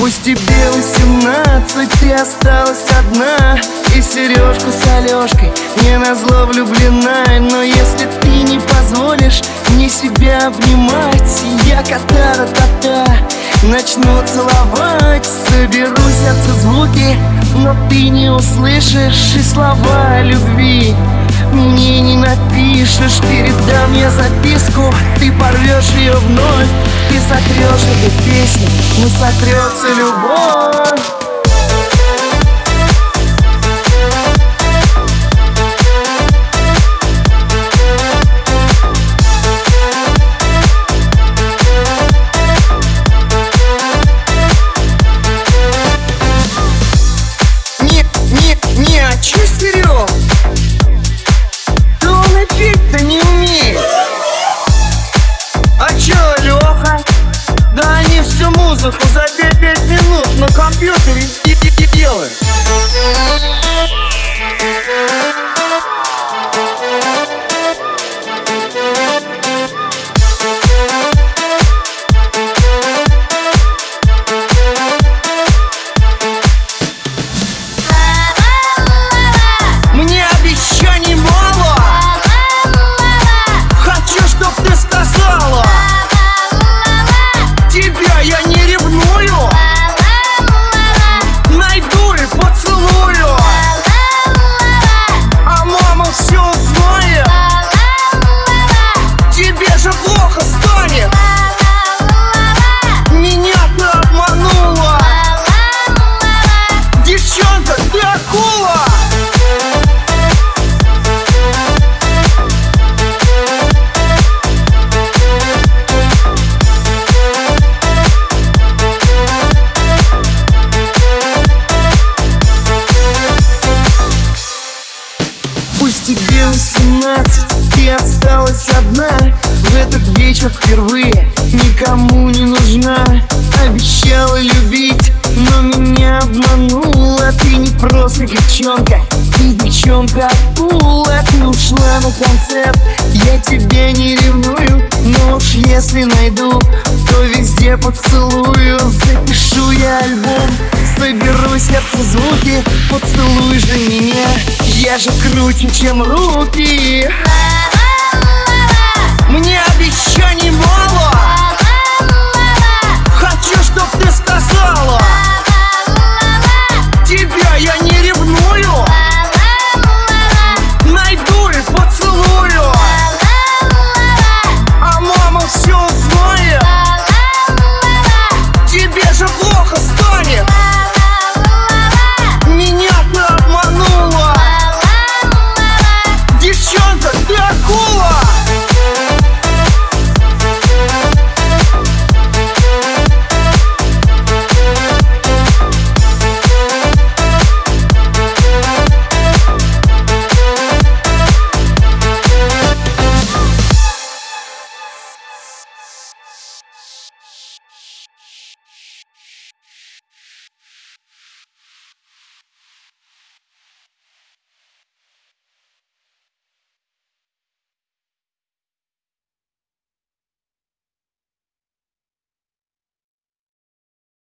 Пусть тебе восемнадцать, ты осталась одна. И сережку с Алешкой не назло влюблена Но если ты не позволишь мне себя обнимать Я кота-ра-та-та начну целовать Соберу сердце звуки, но ты не услышишь И слова любви. Мне не напишешь Передам я записку, ты порвешь ее вновь Ты сотрешь эту песню, но сотрется любовь музыку за 5 минут на компьютере и- и- тебе восемнадцать, ты осталась одна. В этот вечер впервые никому не нужна. Обещала любить, но меня обманула. Ты не просто девчонка, ты девчонка акула. Ты ушла на концерт, я тебя не ревную. Но уж если найду, то везде поцелую. Запишу я альбом, соберу сердце звуки. Поцелуй же меня, я же круче, чем руки. Мне обещаний мало